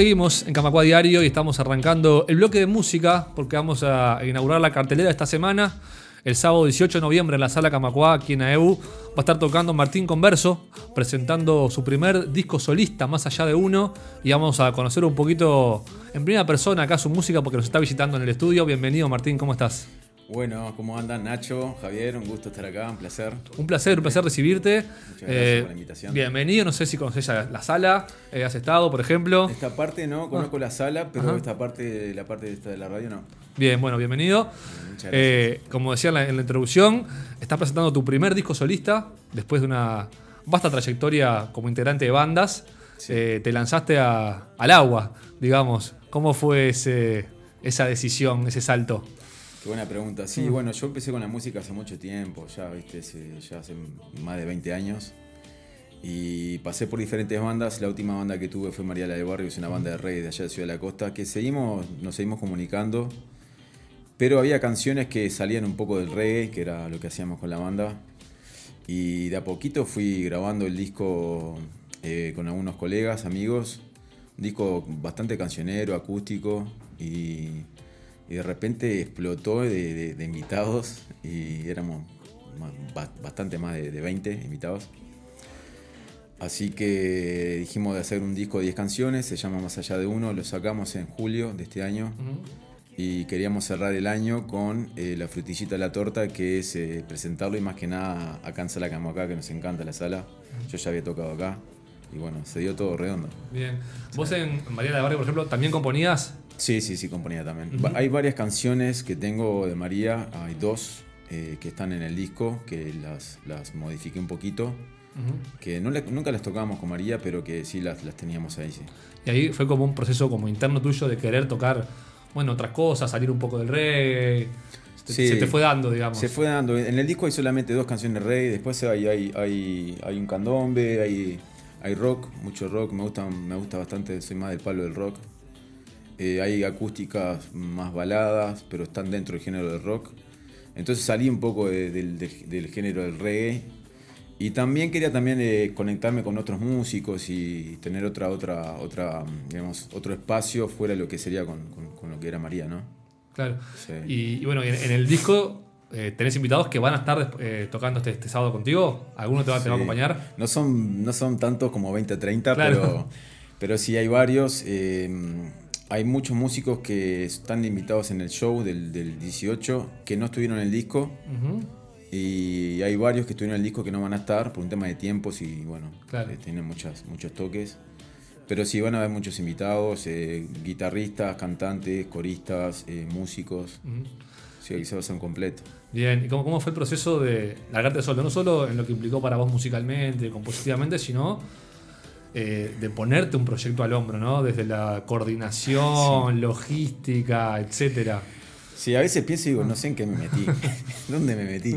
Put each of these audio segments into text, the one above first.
seguimos en Camacua Diario y estamos arrancando el bloque de música porque vamos a inaugurar la cartelera esta semana. El sábado 18 de noviembre en la sala Camacuá, aquí en AEU, va a estar tocando Martín Converso, presentando su primer disco solista, Más Allá de Uno, y vamos a conocer un poquito en primera persona acá su música porque nos está visitando en el estudio. Bienvenido Martín, ¿cómo estás? Bueno, ¿cómo andan Nacho, Javier? Un gusto estar acá, un placer. Un placer, un placer recibirte. Muchas gracias eh, por la invitación. Bienvenido, no sé si conoces la, sala, eh, has estado, por ejemplo. Esta parte no, conozco la sala, pero esta parte, la parte de, esta de la radio no. Bien, bueno, bienvenido. Muchas eh, como decía en la, introducción, estás presentando tu primer disco solista después de una vasta trayectoria como integrante de bandas. te lanzaste al agua, digamos. ¿Cómo fue ese, esa decisión, ese salto? Qué buena pregunta. Sí, mm. bueno, yo empecé con la música hace mucho tiempo, ya, viste, ya hace más de 20 años. Y pasé por diferentes bandas. La última banda que tuve fue María la de Barrio, es una banda de reggae de allá de Ciudad de la Costa, que seguimos, nos seguimos comunicando. Pero había canciones que salían un poco del reggae, que era lo que hacíamos con la banda. Y de a poquito fui grabando el disco eh, con algunos colegas, amigos. Un disco bastante cancionero, acústico. Y y de repente explotó de, invitados y éramos bastante más de, 20 invitados. Así que dijimos de hacer un disco de 10 canciones, se llama Más allá de uno, lo sacamos en julio de este año y queríamos cerrar el año con eh, la frutillita de la torta, que es eh, presentarlo y más que nada acá en Sala acá, que nos encanta la sala. Yo ya había tocado acá y bueno, se dio todo redondo. Bien. ¿Vos en María de Barrio, por ejemplo, también componías? Sí, sí, sí, componía también. Hay varias canciones que tengo de María, hay dos eh, que están en el disco, que las, las modifiqué un poquito, que no nunca las tocábamos con María, pero que sí las, las teníamos ahí, sí. Y ahí fue como un proceso como interno tuyo de querer tocar, bueno, otras cosas, salir un poco del reggae. se te fue dando, digamos. Se fue dando. En el disco hay solamente dos canciones de reggae, después hay, hay, hay, hay un candombe, hay, hay rock, mucho rock, me gusta, me gusta bastante, soy más del palo del rock. Eh, hay acústicas más baladas, pero están dentro del género del rock. Entonces salí un poco del, género del reggae. Y también quería también eh, conectarme con otros músicos y tener otra, otra, otra, digamos, otro espacio fuera de lo que sería con, lo que era María, ¿no? Claro. Y, bueno, en, el disco eh, tenés invitados que van a estar tocando este, este, sábado contigo. ¿Alguno te va, a acompañar? No son, no son tantos como 20, 30, pero, pero sí hay varios hay muchos músicos que están invitados en el show del, 18 que no estuvieron en el disco. Y hay varios que estuvieron en el disco que no van a estar por un tema de tiempos y bueno, eh, tienen muchas, muchos toques. Pero sí van a haber muchos invitados, eh, guitarristas, cantantes, coristas, eh, músicos. Sí, ahí se va a hacer un completo. Bien, ¿y cómo, cómo fue el proceso de largarte solo? No solo en lo que implicó para vos musicalmente, compositivamente, sino eh, de ponerte un proyecto al hombro, ¿no? Desde la coordinación, logística, etcétera. Sí, a veces pienso y digo, no sé en qué me metí, ¿dónde me metí?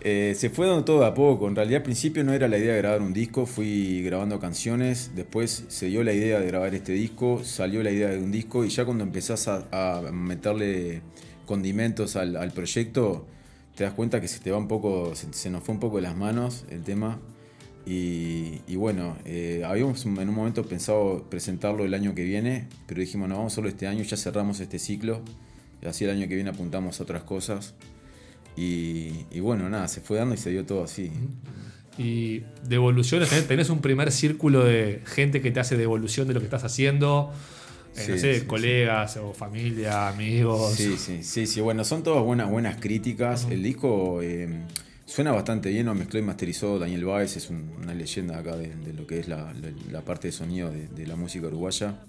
Eh, se fue dando todo a poco. En realidad, al principio no era la idea de grabar un disco, fui grabando canciones. Después se dio la idea de grabar este disco, salió la idea de un disco. Y ya cuando empezás a, meterle condimentos al, proyecto, te das cuenta que se te va un poco, se nos fue un poco de las manos el tema. Y, bueno, eh, habíamos en un momento pensado presentarlo el año que viene, pero dijimos, no, vamos solo este año, ya cerramos este ciclo, y así el año que viene apuntamos a otras cosas. Y, bueno, nada, se fue dando y se dio todo así. Y devoluciones, tenés un primer círculo de gente que te hace devolución de lo que estás haciendo. Eh, no sé, colegas o familia, amigos. Sí, sí, sí, sí. Bueno, son todas buenas, buenas críticas. El disco eh, Suena bastante bien, lo mezcló y masterizó Daniel Báez, es una leyenda acá de, lo que es la, parte de sonido de, la música uruguaya.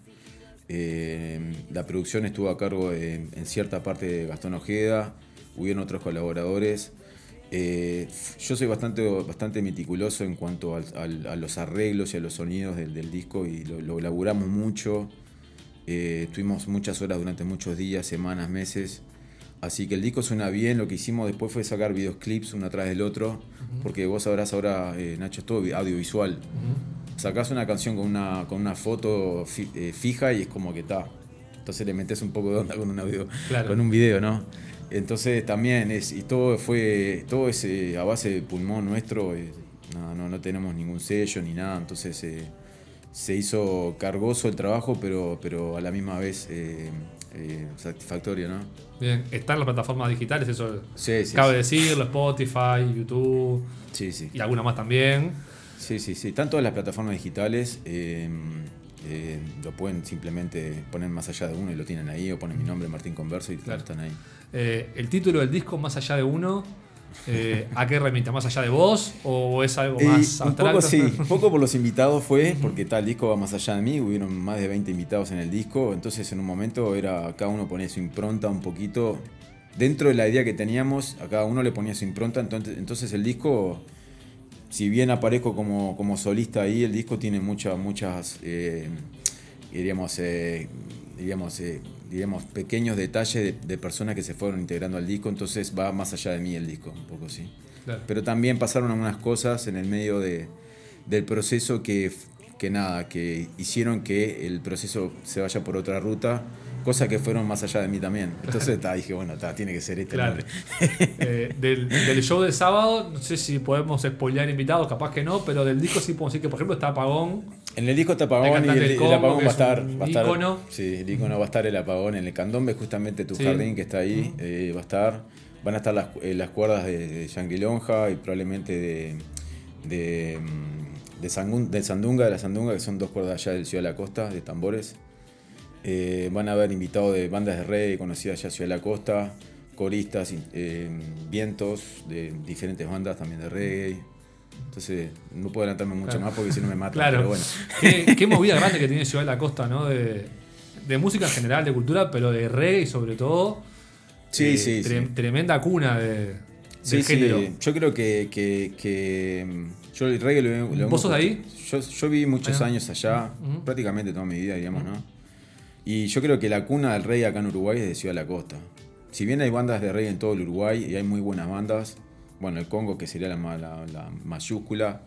Eh, la producción estuvo a cargo en cierta parte de Gastón Ojeda, hubieron otros colaboradores. Eh, yo soy bastante, bastante meticuloso en cuanto a los arreglos y a los sonidos del, disco y lo, lo elaboramos mucho. Eh, tuvimos muchas horas durante muchos días, semanas, meses Así que el disco suena bien, lo que hicimos después fue sacar videoclips uno atrás del otro, porque vos sabrás ahora, eh, Nacho, es todo audiovisual. Sacás una canción con una, con una foto eh, fija y es como que está. Entonces le metes un poco de onda con un audio, con un video, ¿no? Entonces también es, y todo fue, todo es a base de pulmón nuestro, no, no, no, tenemos ningún sello ni nada, entonces se hizo cargoso el trabajo, pero, pero a la misma vez eh, satisfactorio, ¿no? Bien, están las plataformas digitales, eso Sí, sí, cabe sí. decirlo, Spotify, YouTube Sí, sí. y alguna más también. Sí, sí, sí. Están todas las plataformas digitales. eh, eh, lo pueden simplemente poner más allá de uno y lo tienen ahí, o ponen mi nombre, Martín Converso, y Claro. están ahí. Eh, el título del disco, Más allá de uno, eh, ¿a qué remite? ¿Más allá de vos o es algo Y más un abstracto? poco sí, un poco por los invitados fue, porque tal disco va más allá de mí, hubieron más de 20 invitados en el disco, entonces en un momento era cada uno ponía su impronta un poquito, dentro de la idea que teníamos, a cada uno le ponía su impronta, entonces, entonces el disco, si bien aparezco como, como solista ahí, el disco tiene muchas, muchas, eh, diríamos, diríamos, eh, diríamos, pequeños detalles de, de personas que se fueron integrando al disco, entonces va más allá de mí el disco, un poco sí. Claro. Pero también pasaron algunas cosas en el medio de, del proceso que, que nada, que hicieron que el proceso se vaya por otra ruta, cosas que fueron más allá de mí también. Entonces ta, dije, bueno, ta, tiene que ser este Claro. Eh, del, del show de sábado, no sé si podemos spoilear invitados, capaz que no, pero del disco sí podemos decir que, por ejemplo, está Apagón. En el disco está apagón y el, apagón va a es estar. Va a estar. Sí, el icono va a estar el apagón en el candombe, justamente tu Sí. jardín que está ahí, eh, va a estar. Van a estar las, eh, las cuerdas de, de Shangri-Lonja y probablemente de, de, mm, de, Sangun- de Sandunga, de la Sandunga, que son dos cuerdas allá del Ciudad de la Costa, de tambores. Eh, van a haber invitados de bandas de reggae conocidas allá Ciudad de la Costa, coristas, vientos de diferentes bandas también de reggae. Entonces, no puedo adelantarme mucho Claro. más porque si no me matan. Claro. Pero bueno. Qué, qué movida grande que tiene Ciudad de la Costa, ¿no? De, de música en general, de cultura, pero de reggae sobre todo. Sí, eh, sí, tre- sí. Tremenda cuna de, Sí, del sí, género. yo creo que, que- que, mm, yo el reggae lo, lo ¿Vos sos de ahí? Yo, yo viví muchos años allá, Ujú. prácticamente toda mi vida, digamos, ¿no? Y yo creo que la cuna del reggae acá en Uruguay es de Ciudad de la Costa. Si bien hay bandas de reggae en todo el Uruguay y hay muy buenas bandas, bueno, el Congo, que sería la, ma- la- la mayúscula,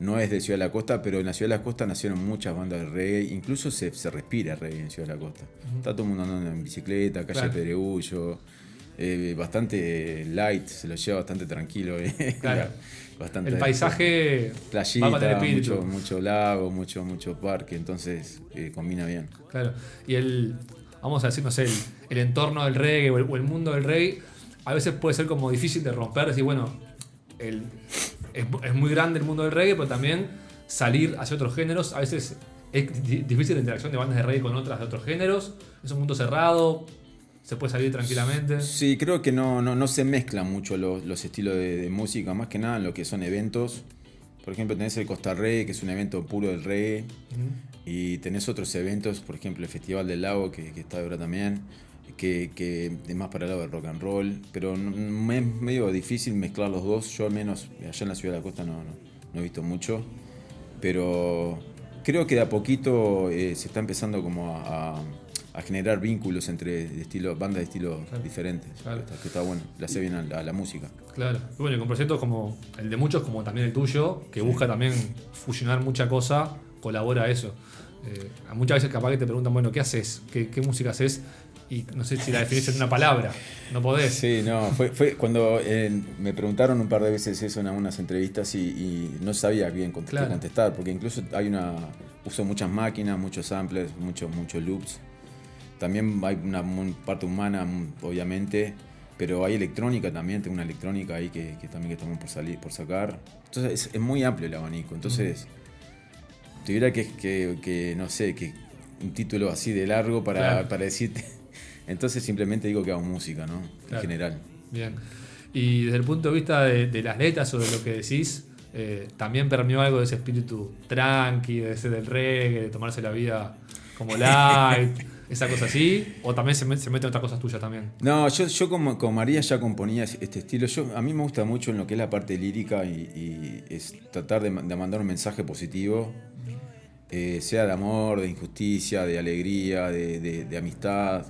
no es de Ciudad de la Costa, pero en la Ciudad de la Costa nacieron muchas bandas de reggae, incluso se, se respira reggae en Ciudad de la Costa. Está todo el mundo andando en bicicleta, calle Claro. Pedregullo, eh, bastante light, se lo lleva bastante tranquilo. eh. Claro. bastante El paisaje playita, va mucho, mucho lago, mucho, mucho parque, entonces eh, combina bien. Claro. Y el, vamos a decir, no sé, el, el entorno del reggae o el, o el mundo del reggae, a veces puede ser como difícil de romper, decir, bueno, el, es, es muy grande el mundo del reggae, pero también salir hacia otros géneros, a veces es di- difícil la interacción de bandas de reggae con otras de otros géneros, es un mundo cerrado, se puede salir tranquilamente. Sí, creo que no, no, no se mezclan mucho los, los estilos de, de música, más que nada en lo que son eventos. Por ejemplo, tenés el Costa Reggae, que es un evento puro del reggae, Ujú. y tenés otros eventos, por ejemplo, el Festival del Lago, que, que está ahora también, que, que es más para el lado del rock and roll, pero me es medio difícil mezclar los dos. Yo al menos allá en la Ciudad de la Costa no, no, no he visto mucho, pero creo que de a poquito eh, se está empezando como a, a- a generar vínculos entre de estilo, bandas de estilos Claro. diferentes, Claro. que, está, que está bueno, le hace bien a la, a la música. Claro. Y bueno, y con proyectos como el de muchos, como también el tuyo, que busca también fusionar mucha cosa, colabora a eso. Eh, muchas veces capaz que te preguntan, bueno, ¿qué haces? ¿Qué, qué música haces? Y no sé si la definís en una palabra. No podés. Sí, no, fue, fue cuando eh, me preguntaron un par de veces eso en algunas entrevistas y, y no sabía bien cont- Claro. contestar, porque incluso hay una, uso muchas máquinas, muchos samplers, muchos, muchos loops. También hay una parte humana, mm, obviamente, pero hay electrónica también, tengo una electrónica ahí que, que también que estamos por salir, por sacar. Entonces es, es muy amplio el abanico. Entonces, tuviera que, que, que, no sé, que un título así de largo para, Claro. para decirte. Entonces simplemente digo que hago música, ¿no? Claro. En general. Bien. Y desde el punto de vista de, de las letras o de lo que decís, eh, también permeó algo de ese espíritu tranqui, de ese del reggae, de tomarse la vida como light, esa cosa así. O también se, met- se meten otras cosas tuyas también. No, yo, yo como, como María ya componía es- este estilo. Yo, a mí me gusta mucho en lo que es la parte lírica y, y es tratar de, ma- de mandar un mensaje positivo, eh, sea de amor, de injusticia, de alegría, de, de- de amistad.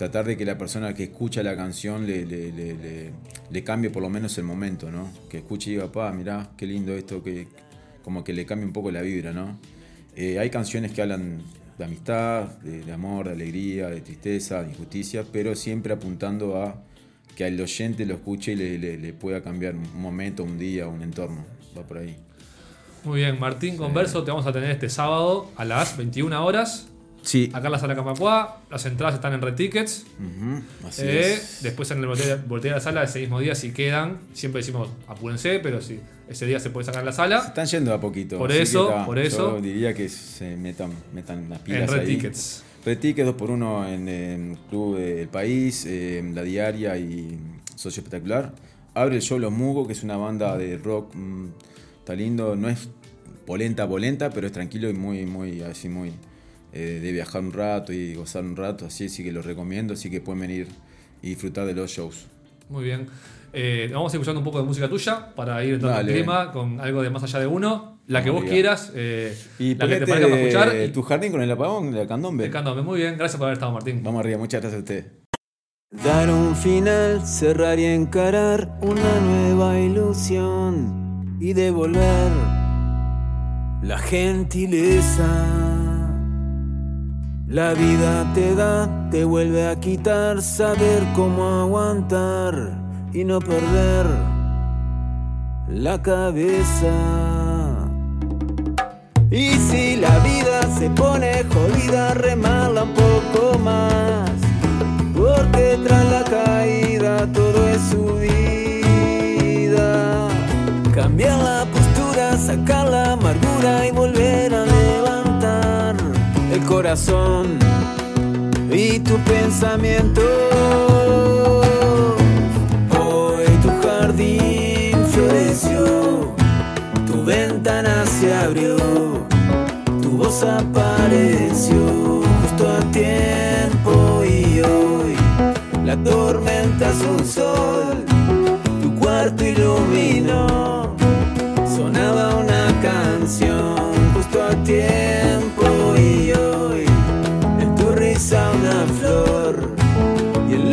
Tratar de que la persona que escucha la canción le, le- le- le- cambie por lo menos el momento, ¿no? Que escuche y diga, pa, mirá, qué lindo esto, que como que le cambie un poco la vibra, ¿no? Eh, hay canciones que hablan de amistad, de, de amor, de alegría, de tristeza, de injusticia, pero siempre apuntando a que el oyente lo escuche y le, le- le pueda cambiar un momento, un día, un entorno. Va por ahí. Muy bien, Martín Converso, te vamos a tener este sábado a las 21 horas. Sí. Acá en la sala Camacuá, las entradas están en Red Tickets. Así Eh, es. después en el botella de la sala ese mismo día si quedan, siempre decimos apúrense, pero si ese día se puede sacar en la Se sala, están yendo a poquito. Por que eso, por eso. Yo diría que se metan, metan las pilas en Red ahí. Tickets. Red Tickets 2x1 en el Club del País, La Diaria y Socio Espectacular. Abre el show Los Mugos, que es una banda de rock. mm, está lindo, no es polenta, polenta, pero es tranquilo y muy, muy, así muy. Eh, de viajar un rato y gozar un rato, así, así que los recomiendo, así que pueden venir y disfrutar de los shows. Muy bien. Eh, vamos a ir escuchando un poco de música tuya para ir entrando en Dale. clima con algo de más allá de uno. La que vos quieras, eh, Y la que te parezca para escuchar. y- tu jardín con el apagón, la candombe. el candombe. Muy bien, gracias por haber estado, Martín. Vamos arriba, muchas gracias a usted. Dar un final, cerrar y encarar una nueva ilusión y devolver la gentileza. La vida te da, te vuelve a quitar, saber cómo aguantar y no perder la cabeza. Y si la vida se pone jodida, remarla un poco más. Porque tras la caída todo es subida. Cambiar la postura, sacar la amargura y volver a corazón y tu pensamiento. Hoy tu jardín floreció, tu ventana se abrió, tu voz apareció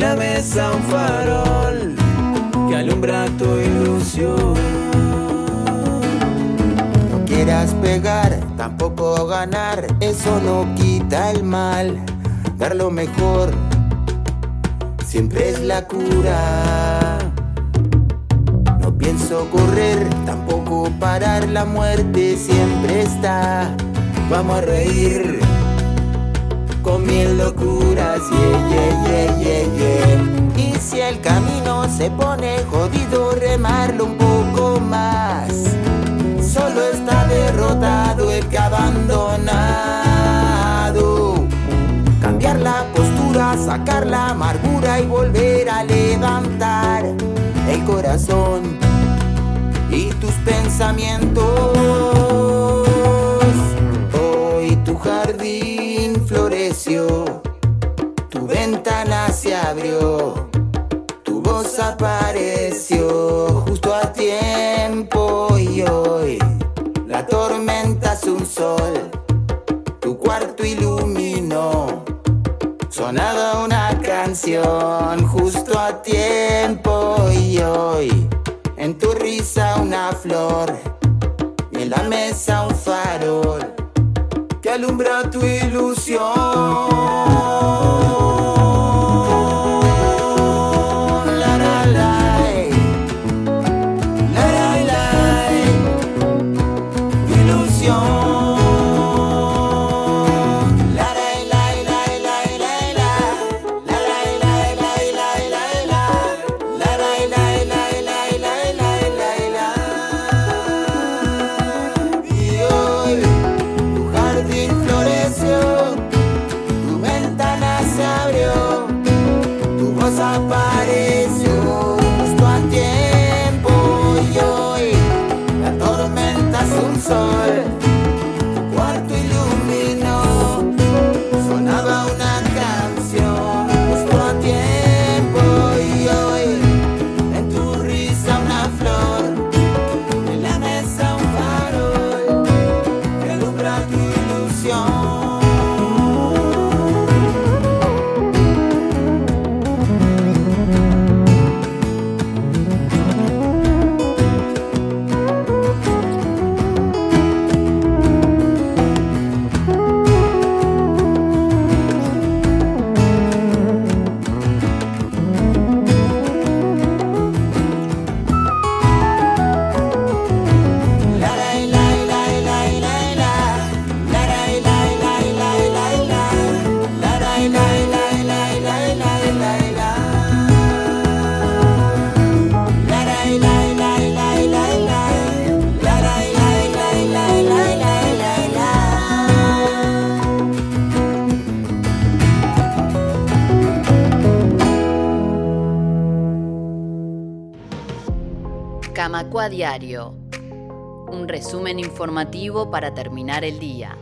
la mesa un farol que alumbra tu ilusión. No quieras pegar, tampoco ganar, eso no quita el mal. Dar lo mejor siempre es la cura. No pienso correr, tampoco parar, la muerte siempre está. Vamos a reír con mil locuras, yeah, el camino se pone jodido, remarlo un poco más. Solo está derrotado el que abandonado. Cambiar la postura, sacar la amargura y volver a levantar el corazón y tus pensamientos. Hoy tu jardín floreció, tu ventana se abrió, voz apareció justo a tiempo y hoy la tormenta es un sol, tu cuarto iluminó. Sonaba una canción justo a tiempo y hoy en tu risa una flor y en la mesa un farol que alumbra tu ilusión. Bye. Un resumen informativo para terminar el día.